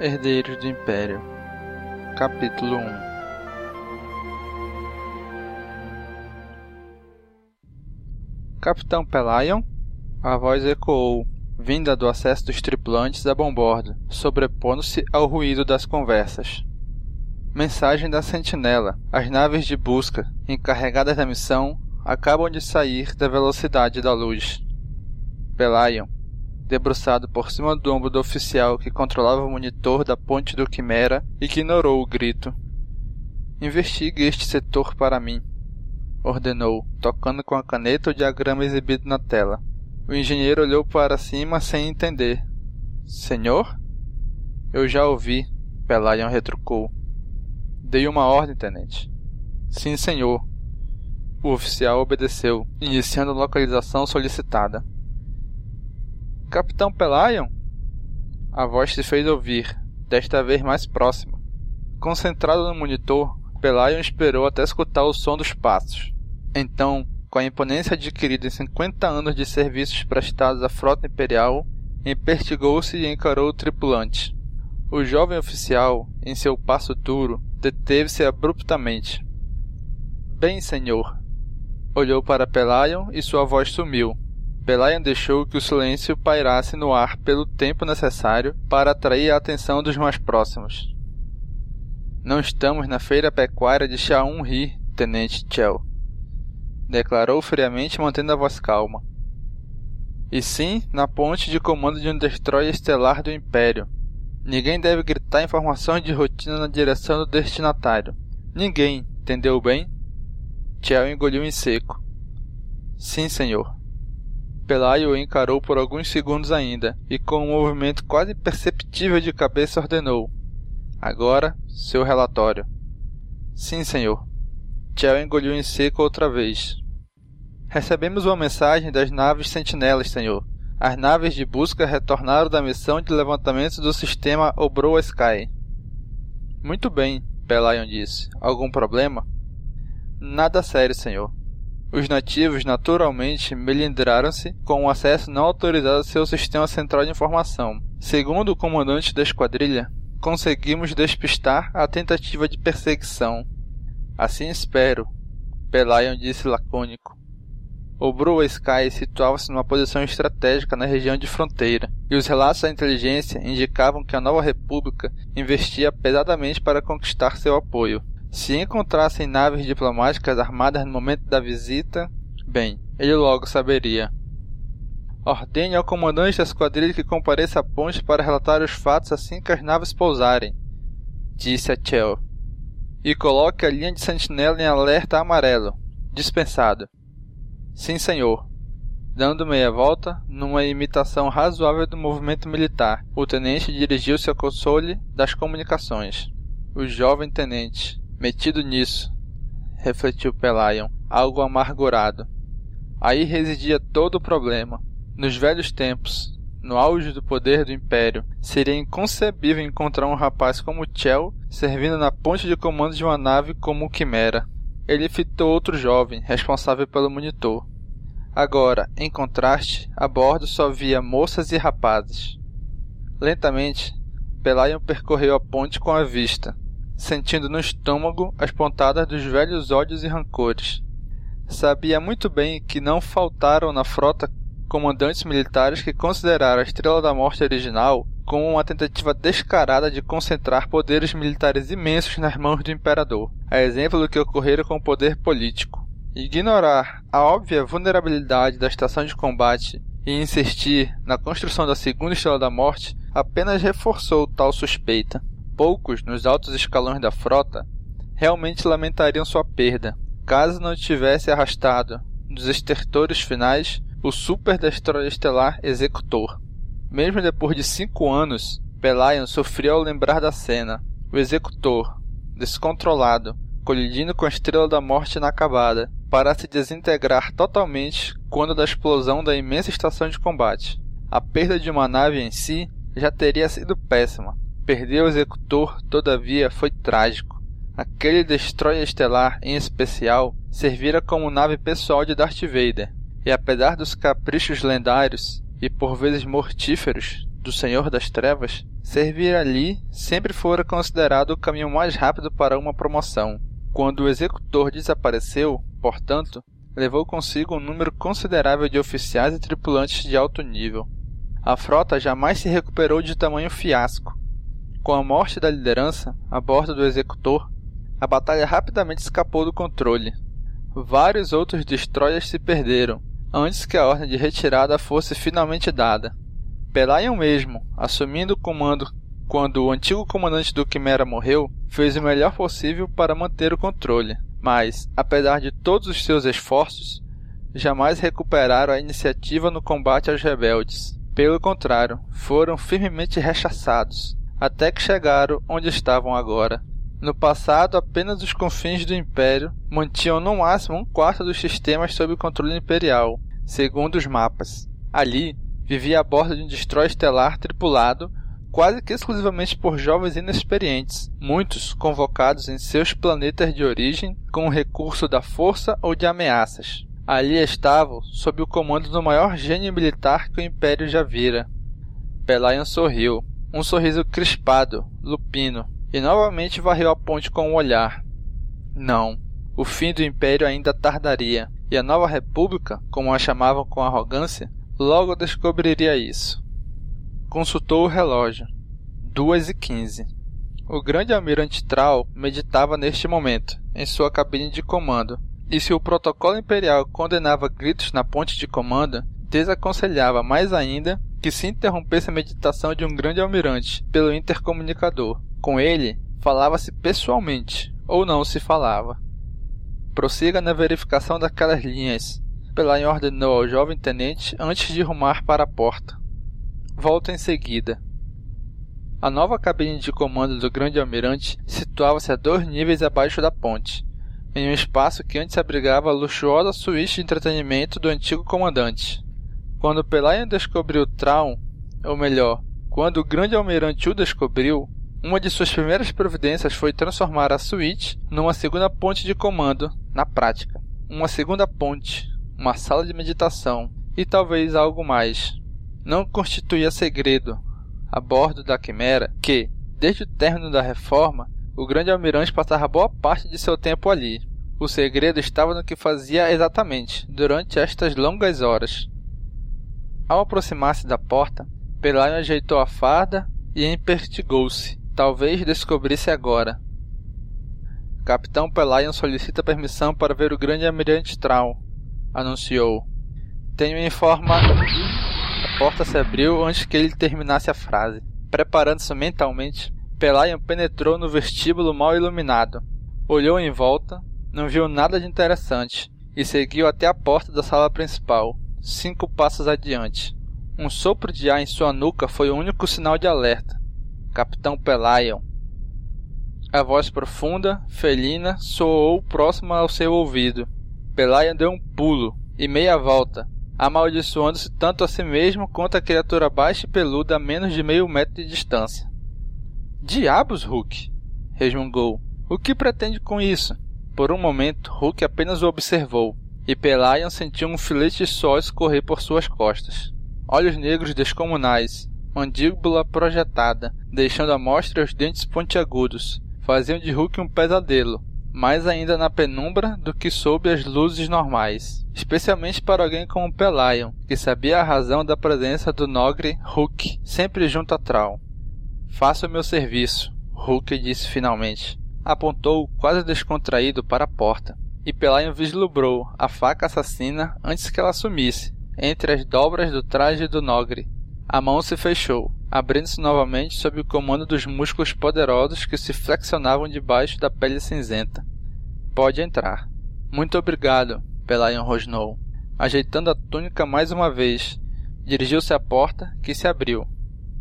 Herdeiros do Império Capítulo 1 Capitão Pelion? A voz ecoou, vinda do acesso dos tripulantes a bombordo, sobrepondo-se ao ruído das conversas. Mensagem da Sentinela. As naves de busca, encarregadas da missão, acabam de sair da velocidade da luz. Pelion, debruçado por cima do ombro do oficial que controlava o monitor da ponte do Quimera, ignorou o grito. Investigue este setor para mim, ordenou, tocando com a caneta o diagrama exibido na tela. O engenheiro olhou para cima sem entender. Senhor? Eu já ouvi, Pelion retrucou. Dei uma ordem, tenente. Sim, senhor. O oficial obedeceu, iniciando a localização solicitada. Capitão Pelion? A voz se fez ouvir, desta vez mais próxima. Concentrado no monitor, Pelion esperou até escutar o som dos passos. Então, com a imponência adquirida em 50 anos de serviços prestados à frota imperial, empertigou-se e encarou o tripulante. O jovem oficial, em seu passo duro, deteve-se abruptamente. Bem, senhor. Olhou para Pelion e sua voz sumiu. Pelion deixou que o silêncio pairasse no ar pelo tempo necessário para atrair a atenção dos mais próximos. Não estamos na feira pecuária de Shaun-Ri, Tenente Chell, declarou friamente mantendo a voz calma. E sim na ponte de comando de um destroyer estelar do Império, Ninguém deve gritar informações de rotina na direção do destinatário. Ninguém, entendeu bem? Tiel engoliu em seco. Sim, senhor. Pelayo o encarou por alguns segundos ainda, e com um movimento quase perceptível de cabeça ordenou. Agora, seu relatório. Sim, senhor. Tiel engoliu em seco outra vez. Recebemos uma mensagem das naves sentinelas, senhor. As naves de busca retornaram da missão de levantamento do sistema Obroa Sky. Muito bem, Pelion disse. Algum problema? Nada sério, senhor. Os nativos naturalmente melindraram-se com o acesso não autorizado ao seu sistema central de informação. Segundo o comandante da esquadrilha, conseguimos despistar a tentativa de perseguição. Assim espero, Pelion disse lacônico. O Brua Sky situava-se numa posição estratégica na região de fronteira, e os relatos da inteligência indicavam que a nova república investia pesadamente para conquistar seu apoio. Se encontrassem naves diplomáticas armadas no momento da visita, bem, ele logo saberia. Ordene ao comandante da esquadrilha que compareça à ponte para relatar os fatos assim que as naves pousarem, disse a Chell. E coloque a linha de sentinela em alerta amarelo. Dispensado. Sim, senhor. Dando meia volta, numa imitação razoável do movimento militar, o tenente dirigiu-se ao console das comunicações. O jovem tenente, metido nisso, refletiu Pelion, algo amargurado. Aí residia todo o problema. Nos velhos tempos, no auge do poder do Império, seria inconcebível encontrar um rapaz como Chell servindo na ponte de comando de uma nave como o Quimera. Ele fitou outro jovem, responsável pelo monitor. Agora, em contraste, a bordo só via moças e rapazes. Lentamente, Pelion percorreu a ponte com a vista, sentindo no estômago as pontadas dos velhos ódios e rancores. Sabia muito bem que não faltaram na frota comandantes militares que consideraram a Estrela da Morte original como uma tentativa descarada de concentrar poderes militares imensos nas mãos do imperador, a exemplo do que ocorrera com o poder político. Ignorar a óbvia vulnerabilidade da estação de combate e insistir na construção da segunda Estrela da Morte apenas reforçou tal suspeita. Poucos, nos altos escalões da frota, realmente lamentariam sua perda, caso não tivesse arrastado, nos estertores finais, o Super Destroyer Estelar Executor. Mesmo depois de cinco anos, Pelion sofreu ao lembrar da cena. O Executor, descontrolado, colidindo com a Estrela da Morte inacabada, para se desintegrar totalmente quando da explosão da imensa estação de combate. A perda de uma nave em si já teria sido péssima. Perder o executor, todavia, foi trágico. Aquele destroyer estelar, em especial, servira como nave pessoal de Darth Vader, e apesar dos caprichos lendários e por vezes mortíferos do Senhor das Trevas, Servir ali sempre fora considerado o caminho mais rápido para uma promoção. Quando o executor desapareceu, portanto, levou consigo um número considerável de oficiais e tripulantes de alto nível. A frota jamais se recuperou de tamanho fiasco. Com a morte da liderança, a bordo do executor, a batalha rapidamente escapou do controle. Vários outros destroyers se perderam, antes que a ordem de retirada fosse finalmente dada. Pelayan mesmo, assumindo o comando quando o antigo comandante do Quimera morreu, fez o melhor possível para manter o controle, mas, apesar de todos os seus esforços, jamais recuperaram a iniciativa no combate aos rebeldes. Pelo contrário, foram firmemente rechaçados, até que chegaram onde estavam agora. No passado, apenas os confins do Império mantinham no máximo um quarto dos sistemas sob controle imperial, segundo os mapas. Ali, vivia a bordo de um destroyer estelar tripulado quase que exclusivamente por jovens inexperientes, muitos convocados em seus planetas de origem com o recurso da força ou de ameaças. Ali estavam sob o comando do maior gênio militar que o Império já vira. Pelayan sorriu, um sorriso crispado, lupino, e novamente varreu a ponte com o olhar. Não, o fim do Império ainda tardaria, e a nova República, como a chamavam com arrogância, logo descobriria isso. Consultou o relógio. Duas e quinze. O grande almirante Trau meditava neste momento, em sua cabine de comando, e se o protocolo imperial condenava gritos na ponte de comando, desaconselhava mais ainda que se interrompesse a meditação de um grande almirante pelo intercomunicador. Com ele, falava-se pessoalmente, ou não se falava. Prossiga na verificação daquelas linhas. Pelain ordenou ao jovem tenente antes de rumar para a porta volta em seguida. A nova cabine de comando do grande almirante situava-se a dois níveis abaixo da ponte, em um espaço que antes abrigava a luxuosa suíte de entretenimento do antigo comandante. Quando Pelayan descobriu Traum, ou melhor, quando o grande almirante o descobriu, uma de suas primeiras providências foi transformar a suíte numa segunda ponte de comando, na prática. Uma segunda ponte, uma sala de meditação e talvez algo mais não constituía segredo a bordo da Quimera que, desde o término da reforma, o grande almirante passava boa parte de seu tempo ali. O segredo estava no que fazia exatamente durante estas longas horas. Ao aproximar-se da porta, Pelayo ajeitou a farda e empertigou-se. Talvez descobrisse agora. Capitão Pelayon solicita permissão para ver o grande almirante Trau, anunciou. Tenho informa porta se abriu antes que ele terminasse a frase. Preparando-se mentalmente, Pelayan penetrou no vestíbulo mal iluminado. Olhou em volta, não viu nada de interessante e seguiu até a porta da sala principal, cinco passos adiante. Um sopro de ar em sua nuca foi o único sinal de alerta. Capitão Pelayan. A voz profunda, felina, soou próxima ao seu ouvido. Pelayan deu um pulo e meia volta, amaldiçoando-se tanto a si mesmo quanto a criatura baixa e peluda a menos de meio metro de distância. Diabos, Hulk! resmungou. O que pretende com isso? Por um momento, Hulk apenas o observou, e Pelayan sentiu um filete de sol escorrer por suas costas. Olhos negros descomunais, mandíbula projetada, deixando à mostra os dentes pontiagudos, faziam de Hulk um pesadelo, mais ainda na penumbra do que sob as luzes normais, especialmente para alguém como Pelayon, que sabia a razão da presença do Nogre Hulk sempre junto a Trau. Faça o meu serviço, Hulk disse finalmente. Apontou, quase descontraído, para a porta, e Pelayon vislumbrou a faca assassina antes que ela sumisse, entre as dobras do traje do Nogre. A mão se fechou, abrindo-se novamente sob o comando dos músculos poderosos que se flexionavam debaixo da pele cinzenta. Pode entrar. Muito obrigado, Pelayan rosnou. Ajeitando a túnica mais uma vez, dirigiu-se à porta, que se abriu.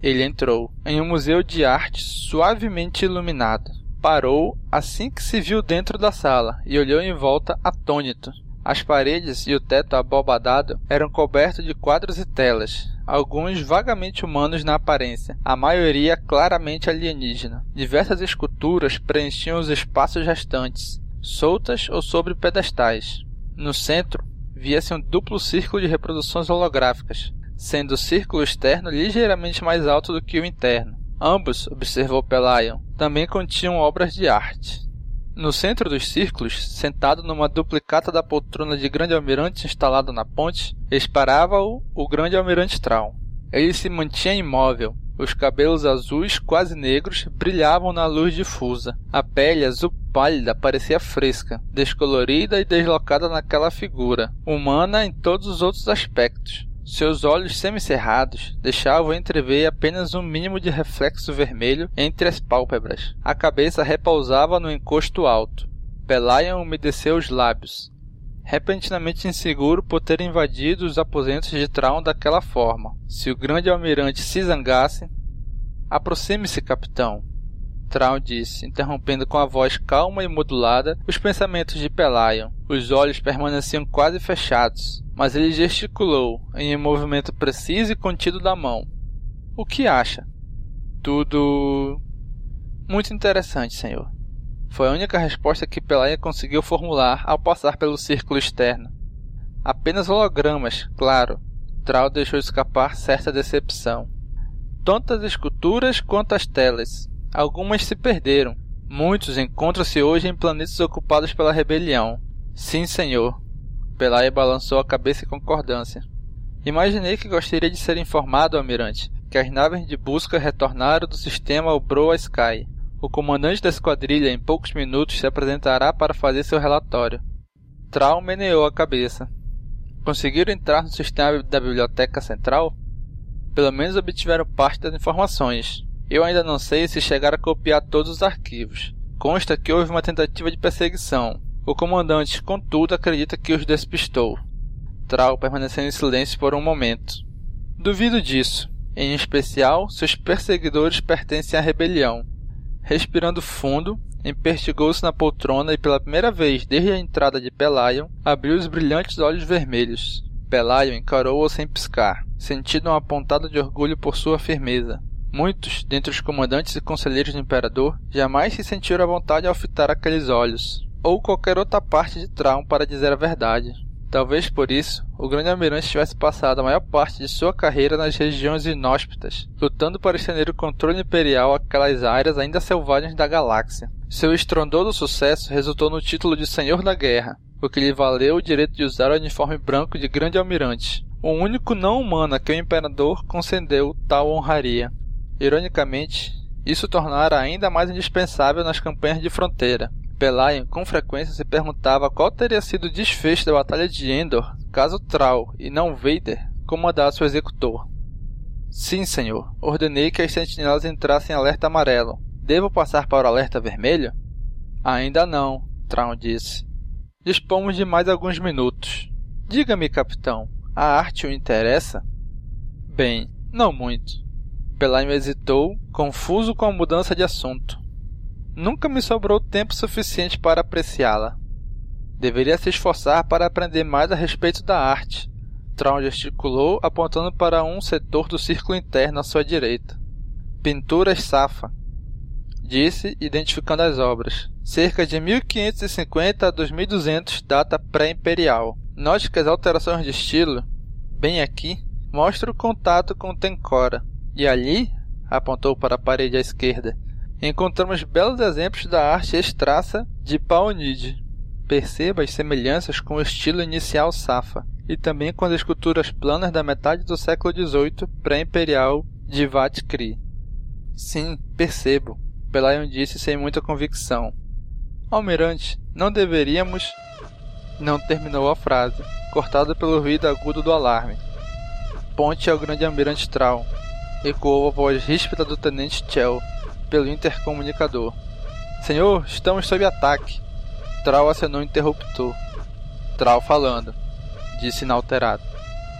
Ele entrou em um museu de arte suavemente iluminado. Parou assim que se viu dentro da sala e olhou em volta atônito. As paredes e o teto abobadado eram cobertos de quadros e telas, alguns vagamente humanos na aparência, a maioria claramente alienígena. Diversas esculturas preenchiam os espaços restantes, soltas ou sobre pedestais. No centro, via-se um duplo círculo de reproduções holográficas, sendo o círculo externo ligeiramente mais alto do que o interno. Ambos, observou Pelayon, também continham obras de arte. No centro dos círculos, sentado numa duplicata da poltrona de grande almirante instalada na ponte, esperava-o o grande almirante Traum. Ele se mantinha imóvel, os cabelos azuis, quase negros, brilhavam na luz difusa. A pele azul pálida parecia fresca, descolorida e deslocada naquela figura, humana em todos os outros aspectos. Seus olhos semicerrados deixavam entrever apenas um mínimo de reflexo vermelho entre as pálpebras. A cabeça repousava no encosto alto. Pelayan umedeceu os lábios, repentinamente inseguro por ter invadido os aposentos de Traum daquela forma. Se o grande almirante se zangasse... Aproxime-se, capitão, Traum disse, interrompendo com a voz calma e modulada os pensamentos de Pelayon. Os olhos permaneciam quase fechados, mas ele gesticulou em um movimento preciso e contido da mão. O que acha? Tudo. Muito interessante, senhor. Foi a única resposta que Pelaia conseguiu formular ao passar pelo círculo externo. Apenas hologramas, claro. Trau deixou escapar certa decepção. Tanto as esculturas quanto as telas. Algumas se perderam. Muitos encontram-se hoje em planetas ocupados pela rebelião. Sim, senhor. Pelaia balançou a cabeça em concordância. Imaginei que gostaria de ser informado, almirante, que as naves de busca retornaram do sistema Obroa Sky. O comandante da esquadrilha em poucos minutos se apresentará para fazer seu relatório. Trau meneou a cabeça. Conseguiram entrar no sistema da biblioteca central? Pelo menos obtiveram parte das informações. Eu ainda não sei se chegaram a copiar todos os arquivos. Consta que houve uma tentativa de perseguição. O comandante, contudo, acredita que os despistou. Trau permaneceu em silêncio por um momento. Duvido disso. Em especial, seus perseguidores pertencem à rebelião. Respirando fundo, empertigou-se na poltrona e pela primeira vez desde a entrada de Pelayon, abriu os brilhantes olhos vermelhos. Pelayon encarou-o sem piscar, sentindo uma pontada de orgulho por sua firmeza. Muitos, dentre os comandantes e conselheiros do imperador, jamais se sentiram à vontade ao fitar aqueles olhos, ou qualquer outra parte de Traum para dizer a verdade. Talvez por isso, o grande almirante tivesse passado a maior parte de sua carreira nas regiões inóspitas, lutando para estender o controle imperial àquelas áreas ainda selvagens da galáxia. Seu estrondoso sucesso resultou no título de Senhor da Guerra, o que lhe valeu o direito de usar o uniforme branco de grande almirante, o único não humano a que o imperador concedeu tal honraria. Ironicamente, isso tornara ainda mais indispensável nas campanhas de fronteira. Pelayan com frequência se perguntava qual teria sido o desfecho da Batalha de Endor caso Trau, e não Vader, comandasse o executor. Sim, senhor. Ordenei que as sentinelas entrassem em alerta amarelo. Devo passar para o alerta vermelho? Ainda não, Traum disse. Dispomos de mais alguns minutos. Diga-me, capitão, a arte o interessa? Bem, não muito. Pelayo hesitou, confuso com a mudança de assunto. Nunca me sobrou tempo suficiente para apreciá-la. Deveria se esforçar para aprender mais a respeito da arte. Traum gesticulou, apontando para um setor do círculo interno à sua direita. Pinturas Safa, disse, identificando as obras. Cerca de 1550 a 2200, data pré-imperial. Note que as alterações de estilo, bem aqui, mostram o contato com Tencora, e ali, apontou para a parede à esquerda, encontramos belos exemplos da arte extraça de Paonide. Perceba as semelhanças com o estilo inicial Safa e também com as esculturas planas da metade do século XVIII pré-imperial de Vat Kri. Sim, percebo, Pelayon disse sem muita convicção. Almirante, não deveríamos. Não terminou a frase, cortada pelo ruído agudo do alarme. Ponte ao grande almirante Traum, ecoou a voz ríspida do tenente Chell pelo intercomunicador. Senhor, estamos sob ataque. Trau acenou o interruptor. Trau falando, disse inalterado.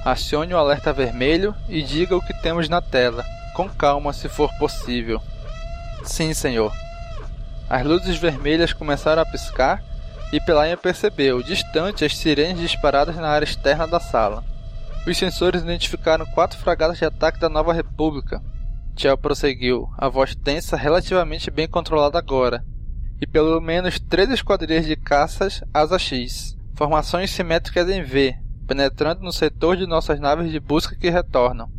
Acione o alerta vermelho e diga o que temos na tela, com calma se for possível. Sim, senhor. As luzes vermelhas começaram a piscar e Pelaia percebeu, distante, as sirenes disparadas na área externa da sala. Os sensores identificaram quatro fragatas de ataque da Nova República. Tchel prosseguiu, a voz tensa relativamente bem controlada agora, e pelo menos três esquadrilhas de caças Asa X, formações simétricas em V, penetrando no setor de nossas naves de busca que retornam.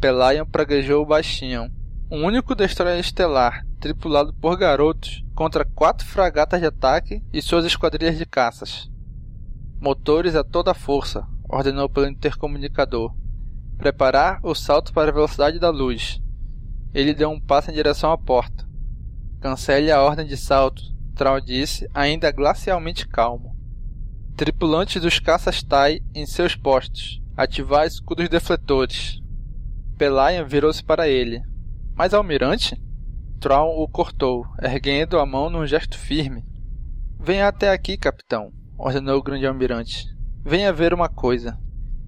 Pelayan praguejou baixinho. um único destroyer estelar, tripulado por garotos, contra quatro fragatas de ataque e suas esquadrilhas de caças. Motores a toda força, ordenou pelo intercomunicador. Preparar o salto para a velocidade da luz. Ele deu um passo em direção à porta. Cancele a ordem de salto, Troll disse, ainda glacialmente calmo. Tripulantes dos caças Tai em seus postos. Ativar escudos defletores. Pelayan virou-se para ele. Mas almirante? Troll o cortou, erguendo a mão num gesto firme. Venha até aqui, capitão, ordenou o grande almirante. Venha ver uma coisa.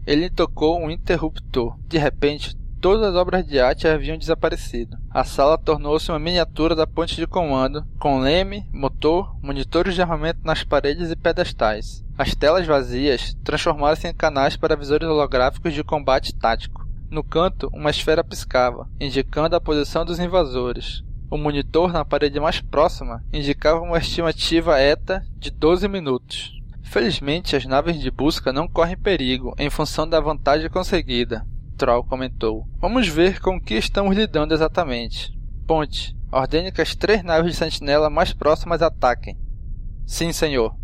Ele tocou um interruptor. De repente, todas as obras de arte haviam desaparecido. A sala tornou-se uma miniatura da ponte de comando, com leme, motor, monitores de armamento nas paredes e pedestais. As telas vazias transformaram-se em canais para visores holográficos de combate tático. No canto, uma esfera piscava, indicando a posição dos invasores. O monitor na parede mais próxima indicava uma estimativa ETA de 12 minutos. Felizmente, as naves de busca não correm perigo em função da vantagem conseguida, Troll comentou. Vamos ver com que estamos lidando exatamente. Ponte, ordene que as três naves de sentinela mais próximas ataquem. Sim, senhor.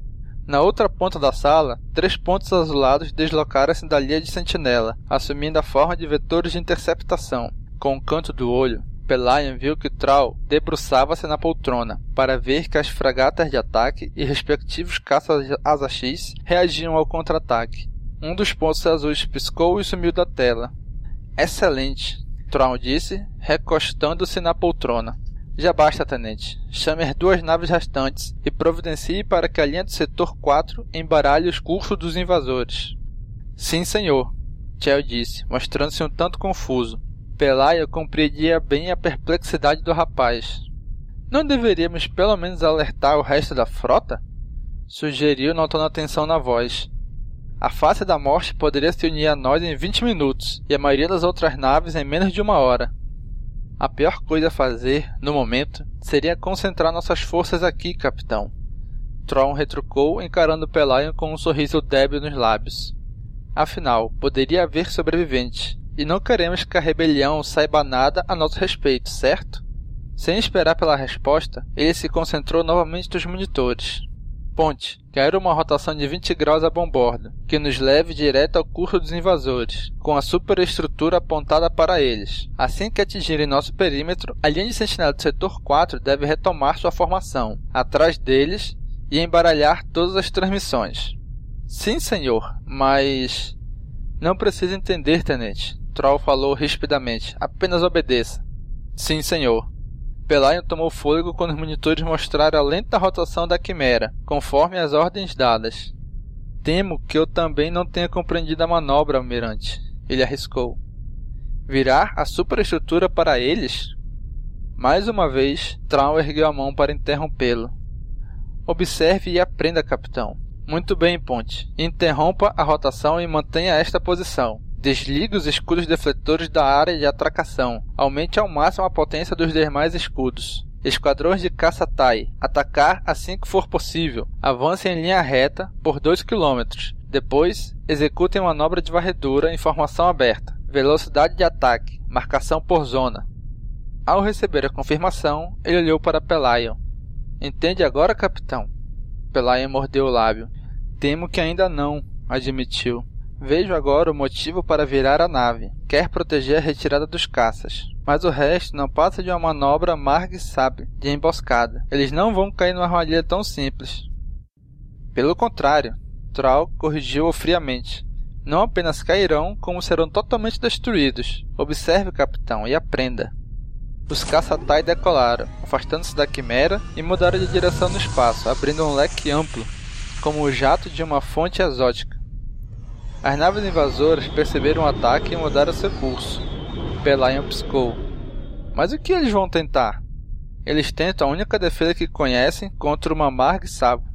Na outra ponta da sala, três pontos azulados deslocaram-se da linha de sentinela, assumindo a forma de vetores de interceptação. Com o canto do olho, Pelayan viu que Troll debruçava-se na poltrona para ver que as fragatas de ataque e respectivos caças asa X reagiam ao contra-ataque. Um dos pontos azuis piscou e sumiu da tela. Excelente, Troll disse, recostando-se na poltrona. Já basta, tenente. Chame as duas naves restantes e providencie para que a linha do setor 4 embaralhe os cursos dos invasores. Sim, senhor, Chell disse, mostrando-se um tanto confuso. Pelaia compreendia bem a perplexidade do rapaz. Não deveríamos pelo menos alertar o resto da frota? Sugeriu, notando a tensão na voz. A face da morte poderia se unir a nós em 20 minutos e a maioria das outras naves em menos de uma hora. A pior coisa a fazer, no momento, seria concentrar nossas forças aqui, capitão. Tron retrucou, encarando Pelayan com um sorriso débil nos lábios. Afinal, poderia haver sobreviventes, e não queremos que a rebelião saiba nada a nosso respeito, certo? Sem esperar pela resposta, ele se concentrou novamente nos monitores. Ponte, quero uma rotação de 20 graus a bombordo, que nos leve direto ao curso dos invasores, com a superestrutura apontada para eles. Assim que atingirem nosso perímetro, a linha de sentinela do setor 4 deve retomar sua formação, atrás deles, e embaralhar todas as transmissões. Sim, senhor, mas... Não precisa entender, tenente. Troll falou rispidamente. Apenas obedeça. Sim, senhor. Pelayan tomou fôlego quando os monitores mostraram a lenta rotação da quimera, conforme as ordens dadas. Temo que eu também não tenha compreendido a manobra, almirante. Ele arriscou. Virar a superestrutura para eles? Mais uma vez, Traum ergueu a mão para interrompê-lo. Observe e aprenda, capitão. Muito bem, Ponte. Interrompa a rotação e mantenha esta posição. Desligue os escudos defletores da área de atracação. Aumente ao máximo a potência dos demais escudos. Esquadrões de caça Tai. Atacar assim que for possível. Avance em linha reta por 2 km. Depois, executem manobra de varredura em formação aberta. Velocidade de ataque. Marcação por zona. Ao receber a confirmação, ele olhou para Pelayon. Entende agora, capitão? Pelayon mordeu o lábio. Temo que ainda não, admitiu. Vejo agora o motivo para virar a nave. Quer proteger a retirada dos caças. Mas o resto não passa de uma manobra amarga e sábia, de emboscada. Eles não vão cair numa armadilha tão simples. Pelo contrário, Troll corrigiu-o friamente. Não apenas cairão, como serão totalmente destruídos. Observe, capitão, e aprenda. Os caça-tai decolaram, afastando-se da quimera e mudaram de direção no espaço, abrindo um leque amplo, como o jato de uma fonte exótica. As naves invasoras perceberam o ataque e mudaram seu curso. Pelayan piscou. Mas o que eles vão tentar? Eles tentam a única defesa que conhecem contra uma amarga sábio.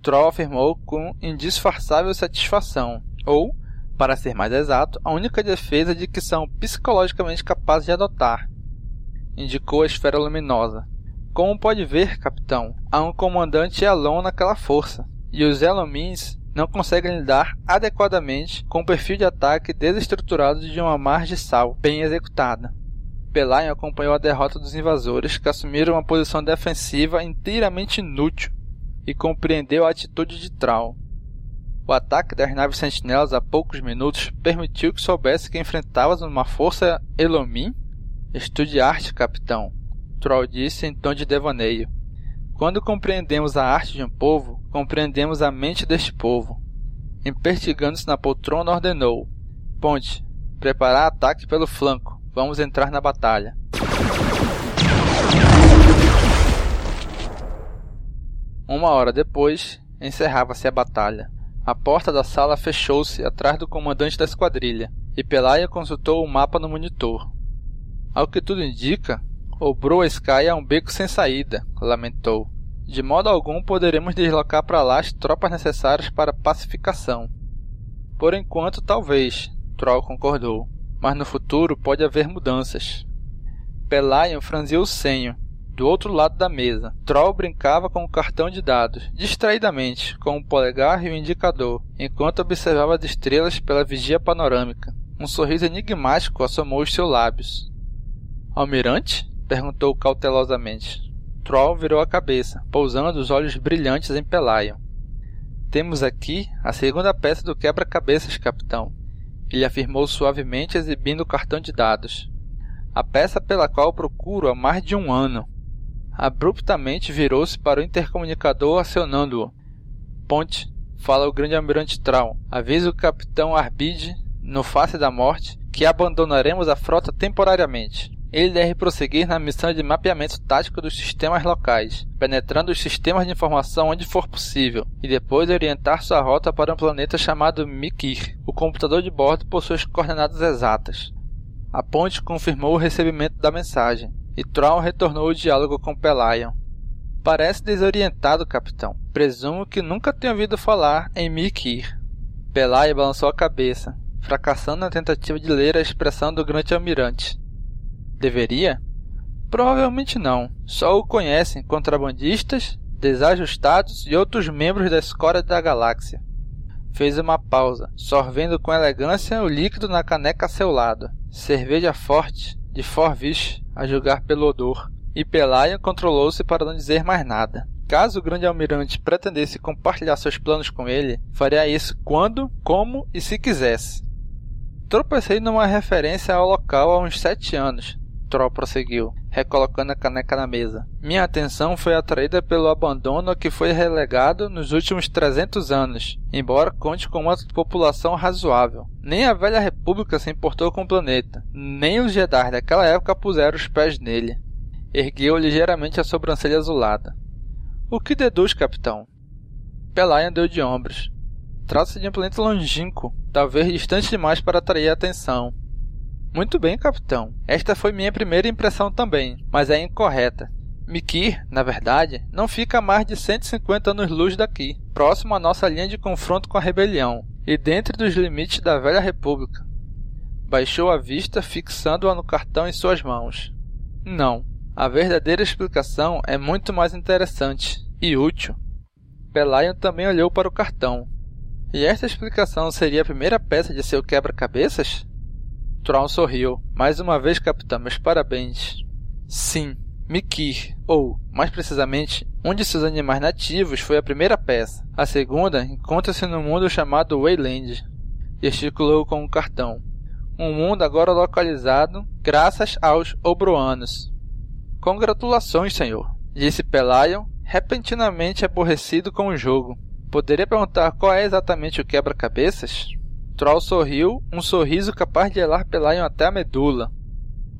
Troll afirmou com indisfarçável satisfação, ou, para ser mais exato, a única defesa de que são psicologicamente capazes de adotar. Indicou a esfera luminosa. Como pode ver, capitão, há um comandante Elon naquela força, e os Elomins não conseguem lidar adequadamente com o perfil de ataque desestruturado de uma margem sal bem executada. Pelayan acompanhou a derrota dos invasores, que assumiram uma posição defensiva inteiramente inútil, e compreendeu a atitude de Trau. O ataque das naves sentinelas há poucos minutos permitiu que soubesse que enfrentavas uma força Elomin? Estude arte, capitão, Troll disse em tom de devaneio. Quando compreendemos a arte de um povo, compreendemos a mente deste povo. Impertigando-se na poltrona, ordenou: Ponte, preparar ataque pelo flanco. Vamos entrar na batalha. Uma hora depois, encerrava-se a batalha. A porta da sala fechou-se atrás do comandante da esquadrilha, e Pelaia consultou o mapa no monitor. Ao que tudo indica, o Broa Sky é um beco sem saída, lamentou. De modo algum poderemos deslocar para lá as tropas necessárias para pacificação. Por enquanto, talvez, Troll concordou, mas no futuro pode haver mudanças. Pelayan franziu o senho. Do outro lado da mesa, Troll brincava com o cartão de dados, distraidamente, com o polegar e o indicador, enquanto observava as estrelas pela vigia panorâmica. Um sorriso enigmático assomou os seus lábios. Almirante? perguntou cautelosamente. Troll virou a cabeça, pousando os olhos brilhantes em Pelayon. Temos aqui a segunda peça do quebra-cabeças, capitão. Ele afirmou suavemente, exibindo o cartão de dados. A peça pela qual procuro há mais de um ano. Abruptamente virou-se para o intercomunicador, acionando-o. Ponte, fala o grande almirante Troll. Avisa o capitão Arbide, no face da morte, que abandonaremos a frota temporariamente. Ele deve prosseguir na missão de mapeamento tático dos sistemas locais, penetrando os sistemas de informação onde for possível, e depois orientar sua rota para um planeta chamado Mikir. O computador de bordo possui as coordenadas exatas. A ponte confirmou o recebimento da mensagem, e Troll retornou o diálogo com Pelayan. Parece desorientado, capitão. Presumo que nunca tenha ouvido falar em Mikir. Pelayan balançou a cabeça, fracassando na tentativa de ler a expressão do grande almirante. Deveria? Provavelmente não. Só o conhecem contrabandistas, desajustados e outros membros da escória da galáxia. Fez uma pausa, sorvendo com elegância o líquido na caneca a seu lado. Cerveja forte, de Forvish, a julgar pelo odor. E Pelaia controlou-se para não dizer mais nada. Caso o grande almirante pretendesse compartilhar seus planos com ele, faria isso quando, como e se quisesse. Tropecei numa referência ao local há uns sete anos, Troll prosseguiu, recolocando a caneca na mesa. Minha atenção foi atraída pelo abandono a que foi relegado nos últimos 300 anos, embora conte com uma população razoável. Nem a velha república se importou com o planeta, nem os Jedi daquela época puseram os pés nele. Ergueu ligeiramente a sobrancelha azulada. O que deduz, capitão? Pelayan deu de ombros. Trata-se de um planeta longínquo, talvez distante demais para atrair a atenção. Muito bem, capitão. Esta foi minha primeira impressão também, mas é incorreta. Mikir, na verdade, não fica a mais de 150 anos-luz daqui, próximo à nossa linha de confronto com a rebelião, e dentro dos limites da velha república. Baixou a vista, fixando-a no cartão em suas mãos. Não, a verdadeira explicação é muito mais interessante e útil. Pelayan também olhou para o cartão. E esta explicação seria a primeira peça de seu quebra-cabeças? Tron sorriu. Mais uma vez, capitão, meus parabéns. Sim, Mikir, ou, mais precisamente, um de seus animais nativos foi a primeira peça. A segunda encontra-se no mundo chamado Wayland. Gesticulou com um cartão. Um mundo agora localizado graças aos Obroanos. Congratulações, senhor, disse Pelayon, repentinamente aborrecido com o jogo. Poderia perguntar qual é exatamente o quebra-cabeças? Troll sorriu, um sorriso capaz de elar Pelayon até a medula.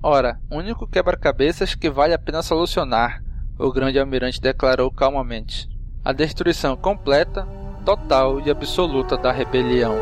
Ora, único quebra-cabeças que vale a pena solucionar, o grande almirante declarou calmamente. A destruição completa, total e absoluta da rebelião.